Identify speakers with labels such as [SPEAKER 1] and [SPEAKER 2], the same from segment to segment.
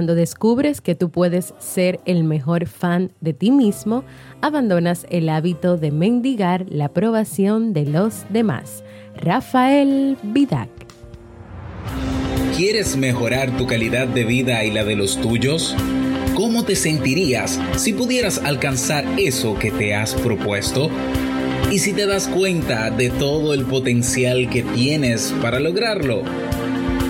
[SPEAKER 1] Cuando descubres que tú puedes ser el mejor fan de ti mismo, abandonas el hábito de mendigar la aprobación de los demás. Rafael Vidac.
[SPEAKER 2] ¿Quieres mejorar tu calidad de vida y la de los tuyos? ¿Cómo te sentirías si pudieras alcanzar eso que te has propuesto? ¿Y si te das cuenta de todo el potencial que tienes para lograrlo?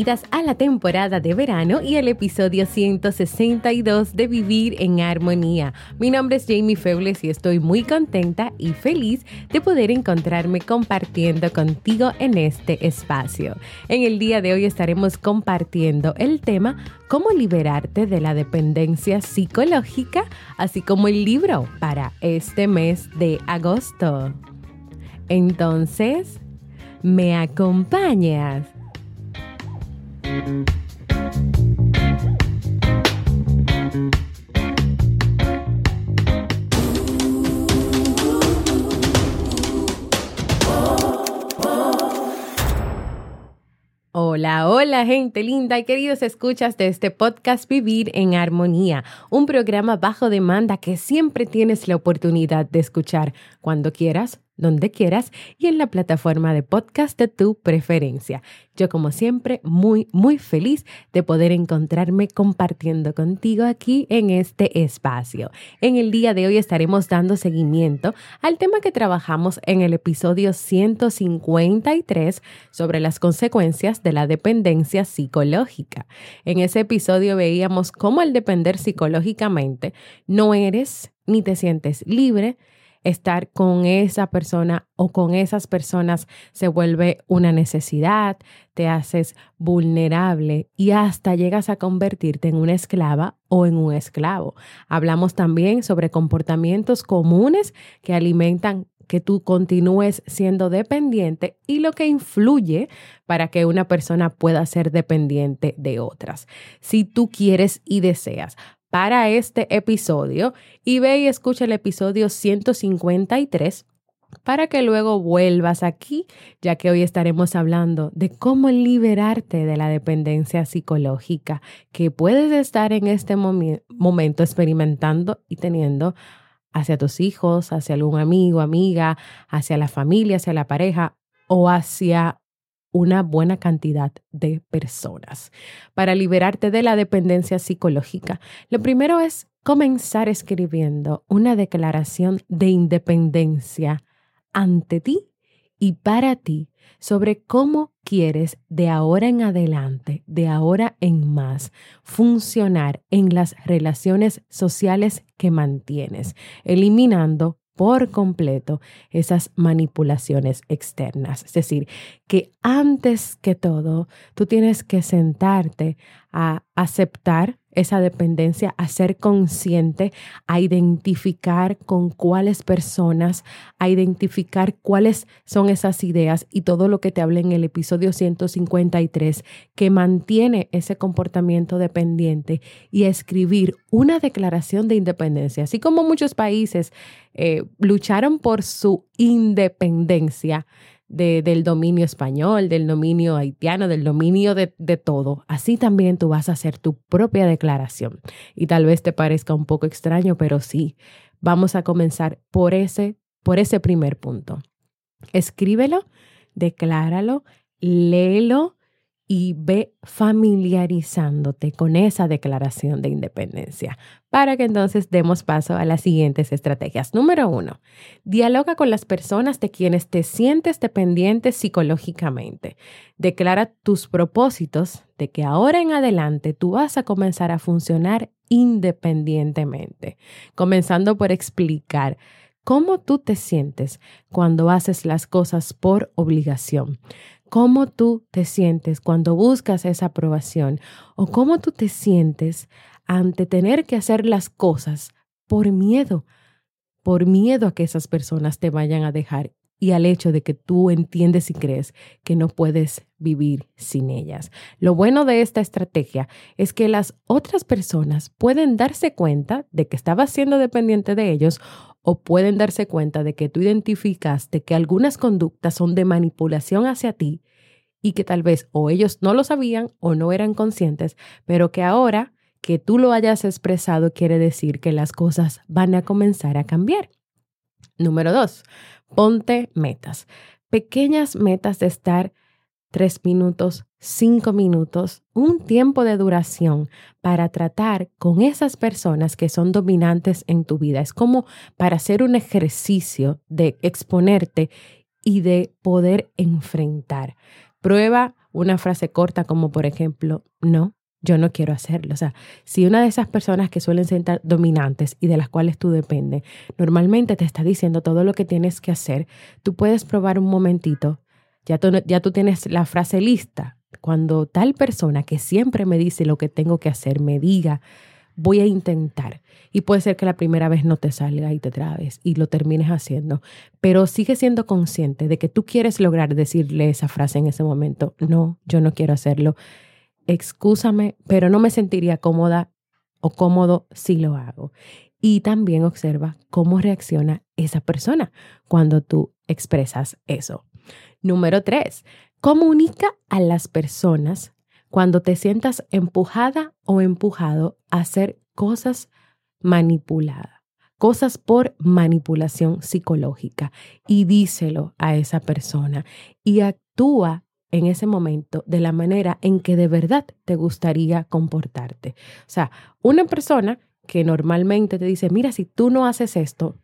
[SPEAKER 1] Bienvenidas a la temporada de verano y al episodio 162 de Vivir en Armonía. Mi nombre es Jamie Febles y estoy muy contenta y feliz de poder encontrarme compartiendo contigo en este espacio. En el día de hoy estaremos compartiendo el tema Cómo liberarte de la dependencia psicológica, así como el libro para este mes de agosto. Entonces, ¿me acompañas? Hola, hola gente linda y queridos escuchas de este podcast Vivir en Armonía, un programa bajo demanda que siempre tienes la oportunidad de escuchar. Cuando quieras donde quieras y en la plataforma de podcast de tu preferencia. Yo como siempre muy, muy feliz de poder encontrarme compartiendo contigo aquí en este espacio. En el día de hoy estaremos dando seguimiento al tema que trabajamos en el episodio 153 sobre las consecuencias de la dependencia psicológica. En ese episodio veíamos cómo al depender psicológicamente no eres ni te sientes libre, estar con esa persona o con esas personas se vuelve una necesidad, te haces vulnerable y hasta llegas a convertirte en una esclava o en un esclavo. Hablamos también sobre comportamientos comunes que alimentan que tú continúes siendo dependiente y lo que influye para que una persona pueda ser dependiente de otras. Si tú quieres y deseas para este episodio y ve y escucha el episodio 153 para que luego vuelvas aquí, ya que hoy estaremos hablando de cómo liberarte de la dependencia psicológica que puedes estar en este momento experimentando y teniendo hacia tus hijos, hacia algún amigo, amiga, hacia la familia, hacia la pareja o hacia una buena cantidad de personas. Para liberarte de la dependencia psicológica, lo primero es comenzar escribiendo una declaración de independencia ante ti y para ti sobre cómo quieres de ahora en adelante, de ahora en más, funcionar en las relaciones sociales que mantienes, eliminando por completo esas manipulaciones externas. Es decir, que antes que todo, tú tienes que sentarte a aceptar esa dependencia, a ser consciente, a identificar con cuáles personas, a identificar cuáles son esas ideas y todo lo que te hablé en el episodio 153 que mantiene ese comportamiento dependiente y escribir una declaración de independencia. Así como muchos países eh, lucharon por su independencia, del dominio español, del dominio haitiano, del dominio de, de todo. Así también tú vas a hacer tu propia declaración. Y tal vez te parezca un poco extraño, pero sí, Vamos a comenzar por ese, por ese primer punto. Escríbelo, decláralo, léelo y ve familiarizándote con esa declaración de independencia para que entonces demos paso a las siguientes estrategias. Número uno, dialoga con las personas de quienes te sientes dependiente psicológicamente. Declara tus propósitos de que ahora en adelante tú vas a comenzar a funcionar independientemente, comenzando por explicar cómo tú te sientes cuando haces las cosas por obligación cómo tú te sientes cuando buscas esa aprobación o cómo tú te sientes ante tener que hacer las cosas por miedo, por miedo a que esas personas te vayan a dejar y al hecho de que tú entiendes y crees que no puedes vivir sin ellas. Lo bueno de esta estrategia es que las otras personas pueden darse cuenta de que estabas siendo dependiente de ellos o pueden darse cuenta de que tú identificaste que algunas conductas son de manipulación hacia ti y que tal vez o ellos no lo sabían o no eran conscientes, pero que ahora que tú lo hayas expresado quiere decir que las cosas van a comenzar a cambiar. Número dos, ponte metas. Pequeñas metas de estar tres minutos, cinco minutos, un tiempo de duración para tratar con esas personas que son dominantes en tu vida. Es como para hacer un ejercicio de exponerte y de poder enfrentar. Prueba una frase corta como por ejemplo, no, yo no quiero hacerlo. O sea, si una de esas personas que suelen ser dominantes y de las cuales tú dependes, normalmente te está diciendo todo lo que tienes que hacer, tú puedes probar un momentito, ya tú, ya tú tienes la frase lista. Cuando tal persona que siempre me dice lo que tengo que hacer me diga, voy a intentar. Y puede ser que la primera vez no te salga y te trabes y lo termines haciendo, pero sigue siendo consciente de que tú quieres lograr decirle esa frase en ese momento. No, yo no quiero hacerlo. Excúsame, pero no me sentiría cómoda o cómodo si lo hago. Y también observa cómo reacciona esa persona cuando tú expresas eso. Número tres, comunica a las personas cuando te sientas empujada o empujado a hacer cosas manipuladas, cosas por manipulación psicológica y díselo a esa persona y actúa en ese momento de la manera en que de verdad te gustaría comportarte. O sea, una persona que normalmente te dice, mira, si tú no haces esto,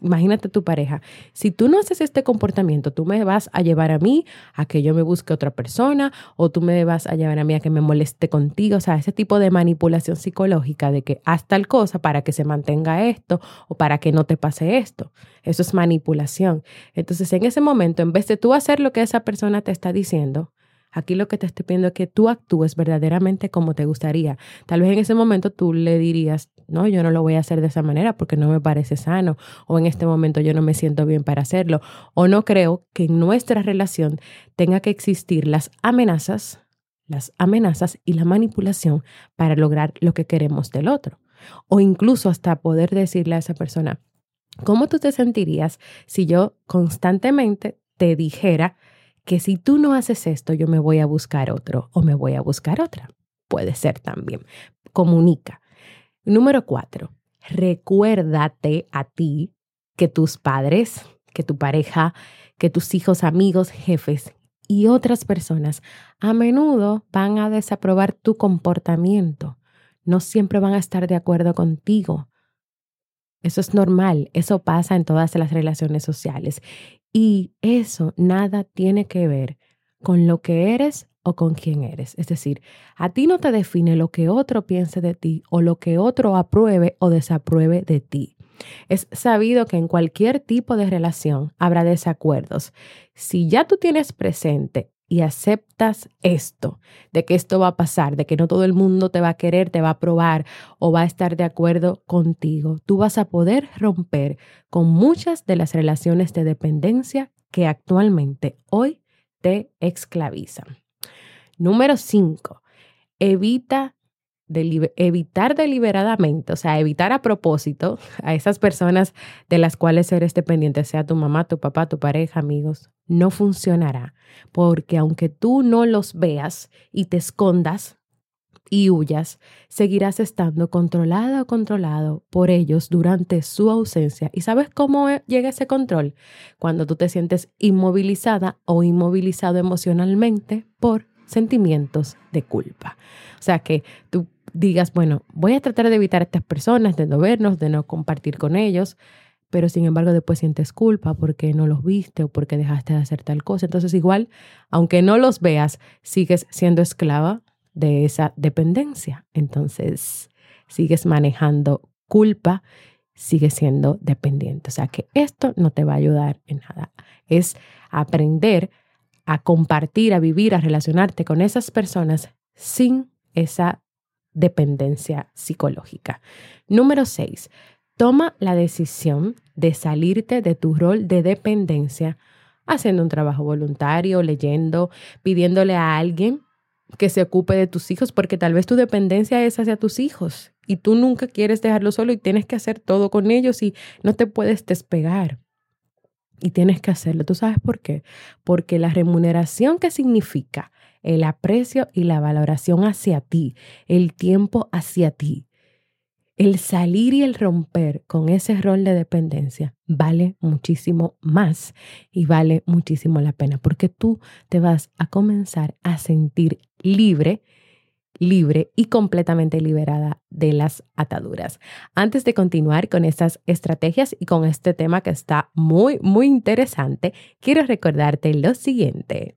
[SPEAKER 1] imagínate tu pareja, si tú no haces este comportamiento, tú me vas a llevar a mí a que yo me busque otra persona o tú me vas a llevar a mí a que me moleste contigo, o sea, ese tipo de manipulación psicológica de que haz tal cosa para que se mantenga esto o para que no te pase esto. Eso es manipulación. Entonces, en ese momento, en vez de tú hacer lo que esa persona te está diciendo, Aquí lo que te estoy pidiendo es que tú actúes verdaderamente como te gustaría. Tal vez en ese momento tú le dirías, no, yo no lo voy a hacer de esa manera porque no me parece sano, o en este momento yo no me siento bien para hacerlo, o no creo que en nuestra relación tenga que existir las amenazas, las amenazas y la manipulación para lograr lo que queremos del otro. O incluso hasta poder decirle a esa persona, ¿cómo tú te sentirías si yo constantemente te dijera, que si tú no haces esto, yo me voy a buscar otro o me voy a buscar otra. Puede ser también. Comunica. Número cuatro, recuérdate a ti que tus padres, que tu pareja, que tus hijos, amigos, jefes y otras personas a menudo van a desaprobar tu comportamiento. No siempre van a estar de acuerdo contigo. Eso es normal, eso pasa en todas las relaciones sociales. Y eso nada tiene que ver con lo que eres o con quién eres. Es decir, a ti no te define lo que otro piense de ti o lo que otro apruebe o desapruebe de ti. Es sabido que en cualquier tipo de relación habrá desacuerdos. Si ya tú tienes presente y aceptas esto, de que esto va a pasar, de que no todo el mundo te va a querer, te va a aprobar o va a estar de acuerdo contigo, tú vas a poder romper con muchas de las relaciones de dependencia que actualmente hoy te esclavizan. Número 5. Evita evitar deliberadamente, o sea, evitar a propósito a esas personas de las cuales eres dependiente, sea tu mamá, tu papá, tu pareja, amigos, no funcionará, porque aunque tú no los veas y te escondas, y huyas, seguirás estando controlada o controlado por ellos durante su ausencia. ¿Y sabes cómo e, llega ese control? Cuando tú te sientes inmovilizada o inmovilizado emocionalmente por sentimientos de culpa. O sea, que tú digas, bueno, voy a tratar de evitar a estas personas, de no vernos, de no compartir con ellos, pero sin embargo después sientes culpa porque no los viste o porque dejaste de hacer tal cosa. Entonces igual, aunque no los veas, sigues siendo esclava de esa dependencia. Entonces, sigues manejando culpa, sigues siendo dependiente. O sea que esto no te va a ayudar en nada. Es aprender a compartir, a vivir, a relacionarte con esas personas sin esa dependencia psicológica. Número seis, toma la decisión de salirte de tu rol de dependencia haciendo un trabajo voluntario, leyendo, pidiéndole a alguien que se ocupe de tus hijos, porque tal vez tu dependencia es hacia tus hijos y tú nunca quieres dejarlo solo y tienes que hacer todo con ellos y no te puedes despegar. Y tienes que hacerlo. ¿Tú sabes por qué? Porque la remuneración que significa el aprecio y la valoración hacia ti, el tiempo hacia ti, el salir y el romper con ese rol de dependencia vale muchísimo más y vale muchísimo la pena porque tú te vas a comenzar a sentir libre, libre y completamente liberada de las ataduras. Antes de continuar con estas estrategias y con este tema que está muy, muy interesante, quiero recordarte lo siguiente.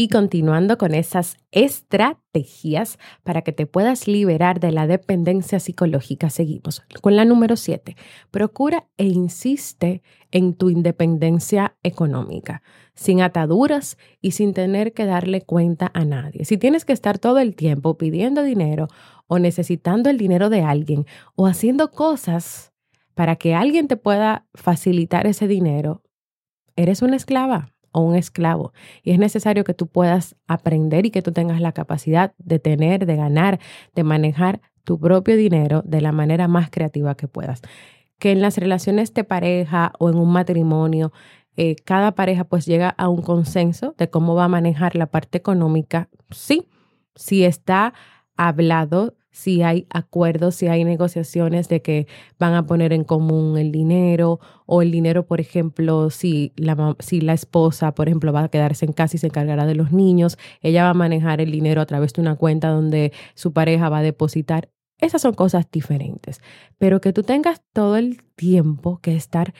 [SPEAKER 1] Y continuando con esas estrategias para que te puedas liberar de la dependencia psicológica, seguimos con la número 7. Procura e insiste en tu independencia económica, sin ataduras y sin tener que darle cuenta a nadie. Si tienes que estar todo el tiempo pidiendo dinero o necesitando el dinero de alguien o haciendo cosas para que alguien te pueda facilitar ese dinero, eres una esclava o un esclavo. Y es necesario que tú puedas aprender y que tú tengas la capacidad de tener, de ganar, de manejar tu propio dinero de la manera más creativa que puedas. Que en las relaciones de pareja o en un matrimonio, eh, cada pareja pues llega a un consenso de cómo va a manejar la parte económica. Sí, si está hablado si hay acuerdos, si hay negociaciones de que van a poner en común el dinero o el dinero, por ejemplo, si la, si la esposa, por ejemplo, va a quedarse en casa y se encargará de los niños, ella va a manejar el dinero a través de una cuenta donde su pareja va a depositar. Esas son cosas diferentes, pero que tú tengas todo el tiempo que estar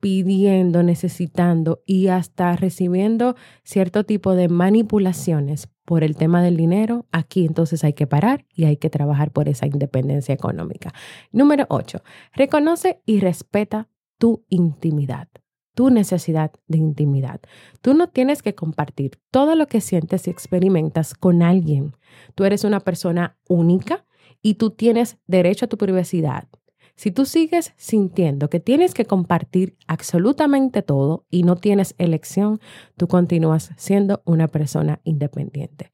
[SPEAKER 1] pidiendo, necesitando y hasta recibiendo cierto tipo de manipulaciones por el tema del dinero, aquí entonces hay que parar y hay que trabajar por esa independencia económica. Número 8. Reconoce y respeta tu intimidad, tu necesidad de intimidad. Tú no tienes que compartir todo lo que sientes y experimentas con alguien. Tú eres una persona única y tú tienes derecho a tu privacidad. Si tú sigues sintiendo que tienes que compartir absolutamente todo y no tienes elección, tú continúas siendo una persona independiente.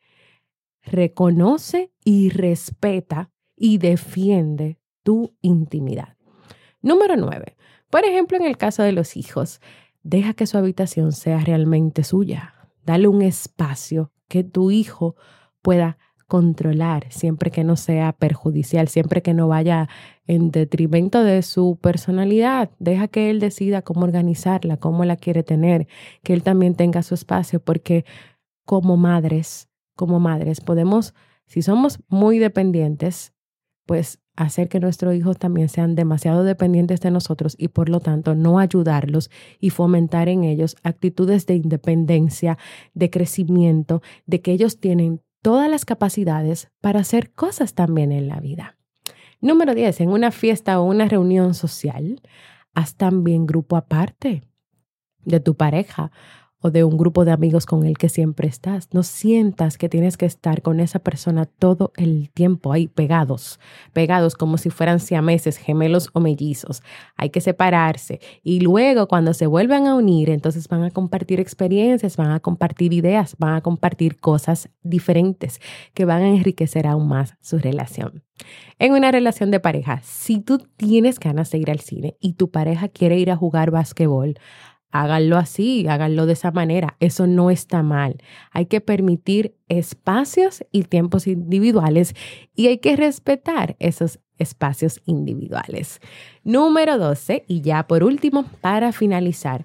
[SPEAKER 1] Reconoce y respeta y defiende tu intimidad. Número 9. Por ejemplo, en el caso de los hijos, deja que su habitación sea realmente suya. Dale un espacio que tu hijo pueda controlar, siempre que no sea perjudicial, siempre que no vaya en detrimento de su personalidad. Deja que él decida cómo organizarla, cómo la quiere tener, que él también tenga su espacio, porque como madres, como madres, podemos, si somos muy dependientes, pues hacer que nuestros hijos también sean demasiado dependientes de nosotros y por lo tanto no ayudarlos y fomentar en ellos actitudes de independencia, de crecimiento, de que ellos tienen todas las capacidades para hacer cosas también en la vida. Número 10, en una fiesta o una reunión social, haz también grupo aparte de tu pareja o de un grupo de amigos con el que siempre estás. No sientas que tienes que estar con esa persona todo el tiempo ahí pegados, pegados como si fueran siameses, gemelos o mellizos. Hay que separarse y luego cuando se vuelvan a unir, entonces van a compartir experiencias, van a compartir ideas, van a compartir cosas diferentes que van a enriquecer aún más su relación. En una relación de pareja, si tú tienes ganas de ir al cine y tu pareja quiere ir a jugar básquetbol, háganlo así, háganlo de esa manera. Eso no está mal. Hay que permitir espacios y tiempos individuales y hay que respetar esos espacios individuales. Número 12, y ya por último, para finalizar,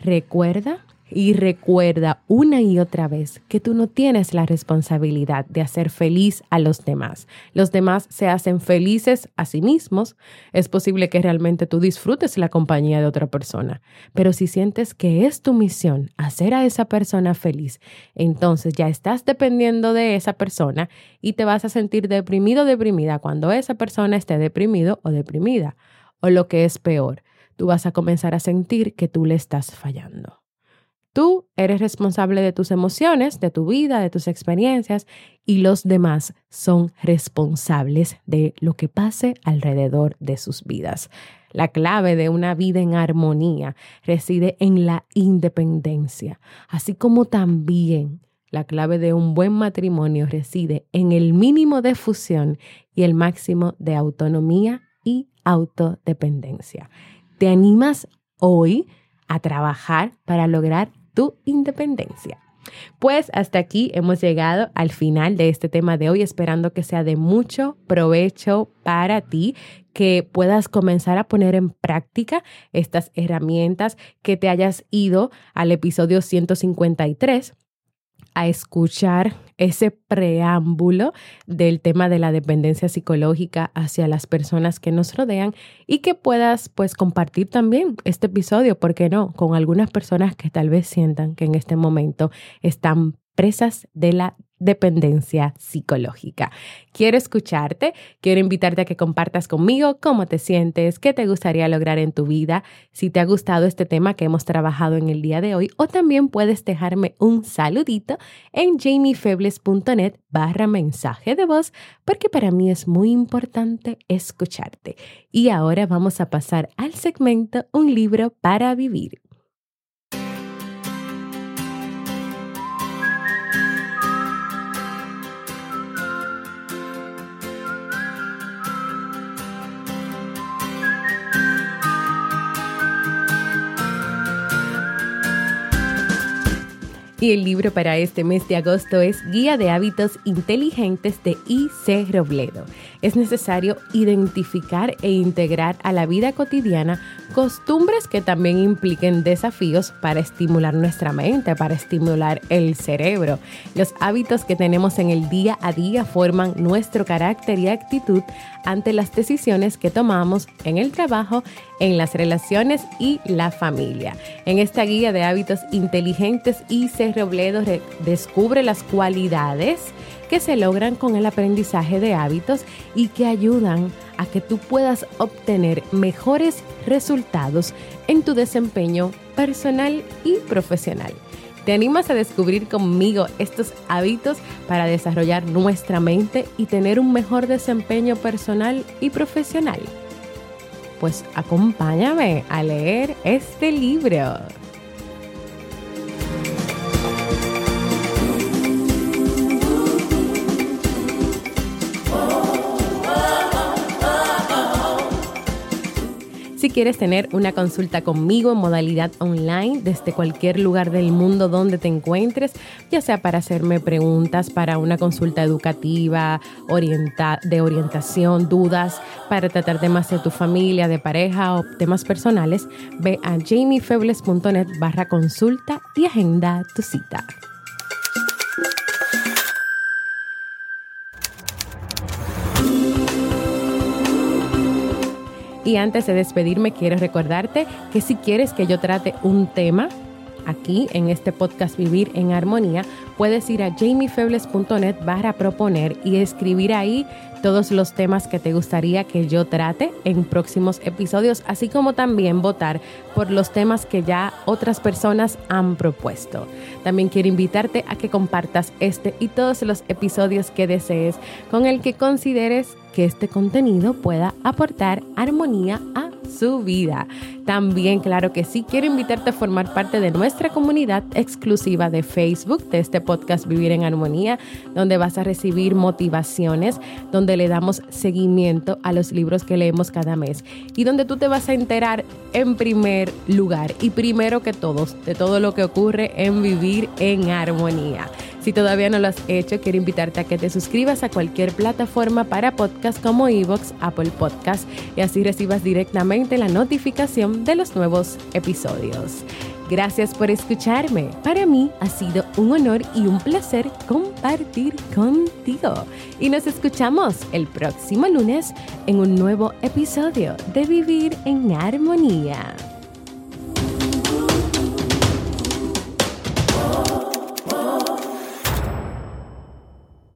[SPEAKER 1] recuerda y recuerda una y otra vez que tú no tienes la responsabilidad de hacer feliz a los demás. Los demás se hacen felices a sí mismos. Es posible que realmente tú disfrutes la compañía de otra persona, pero si sientes que es tu misión hacer a esa persona feliz, entonces ya estás dependiendo de esa persona y te vas a sentir deprimido o deprimida cuando esa persona esté deprimido o deprimida. O lo que es peor, tú vas a comenzar a sentir que tú le estás fallando. Tú eres responsable de tus emociones, de tu vida, de tus experiencias y los demás son responsables de lo que pase alrededor de sus vidas. La clave de una vida en armonía reside en la independencia, así como también la clave de un buen matrimonio reside en el mínimo de fusión y el máximo de autonomía y autodependencia. ¿Te animas hoy a trabajar para lograr tu independencia. Pues hasta aquí hemos llegado al final de este tema de hoy, esperando que sea de mucho provecho para ti, que puedas comenzar a poner en práctica estas herramientas, que te hayas ido al episodio 153 a escuchar ese preámbulo del tema de la dependencia psicológica hacia las personas que nos rodean y que puedas pues compartir también este episodio, ¿por qué no?, con algunas personas que tal vez sientan que en este momento están presas de la dependencia psicológica. Quiero escucharte, quiero invitarte a que compartas conmigo cómo te sientes, qué te gustaría lograr en tu vida, si te ha gustado este tema que hemos trabajado en el día de hoy o también puedes dejarme un saludito en jamiefebles.net barra mensaje de voz porque para mí es muy importante escucharte. Y ahora vamos a pasar al segmento Un libro para vivir. Y el libro para este mes de agosto es Guía de Hábitos Inteligentes de I.C. Robledo. Es necesario identificar e integrar a la vida cotidiana costumbres que también impliquen desafíos para estimular nuestra mente, para estimular el cerebro. Los hábitos que tenemos en el día a día forman nuestro carácter y actitud ante las decisiones que tomamos en el trabajo, en las relaciones y la familia. En esta guía de hábitos inteligentes, IC Robledo descubre las cualidades que se logran con el aprendizaje de hábitos y que ayudan a que tú puedas obtener mejores resultados en tu desempeño personal y profesional. ¿Te animas a descubrir conmigo estos hábitos para desarrollar nuestra mente y tener un mejor desempeño personal y profesional? Pues acompáñame a leer este libro. Quieres tener una consulta conmigo en modalidad online desde cualquier lugar del mundo donde te encuentres, ya sea para hacerme preguntas para una consulta educativa, de orientación, dudas, para tratar temas de tu familia, de pareja o temas personales, ve a jamiefebles.net barra consulta y agenda tu cita. Y antes de despedirme, quiero recordarte que si quieres que yo trate un tema, aquí en este podcast Vivir en Armonía, puedes ir a jamiefebles.net barra proponer y escribir ahí todos los temas que te gustaría que yo trate en próximos episodios, así como también votar por los temas que ya otras personas han propuesto. También quiero invitarte a que compartas este y todos los episodios que desees con el que consideres que este contenido pueda aportar armonía a su vida. También, claro que sí, quiero invitarte a formar parte de nuestra comunidad exclusiva de Facebook, de este podcast Vivir en Armonía, donde vas a recibir motivaciones, donde le damos seguimiento a los libros que leemos cada mes y donde tú te vas a enterar en primer lugar y primero que todos de todo lo que ocurre en Vivir en Armonía. Si todavía no lo has hecho, quiero invitarte a que te suscribas a cualquier plataforma para podcast como Evox, Apple Podcast y así recibas directamente la notificación de los nuevos episodios. Gracias por escucharme. Para mí ha sido un honor y un placer compartir contigo. Y nos escuchamos el próximo lunes en un nuevo episodio de Vivir en Armonía.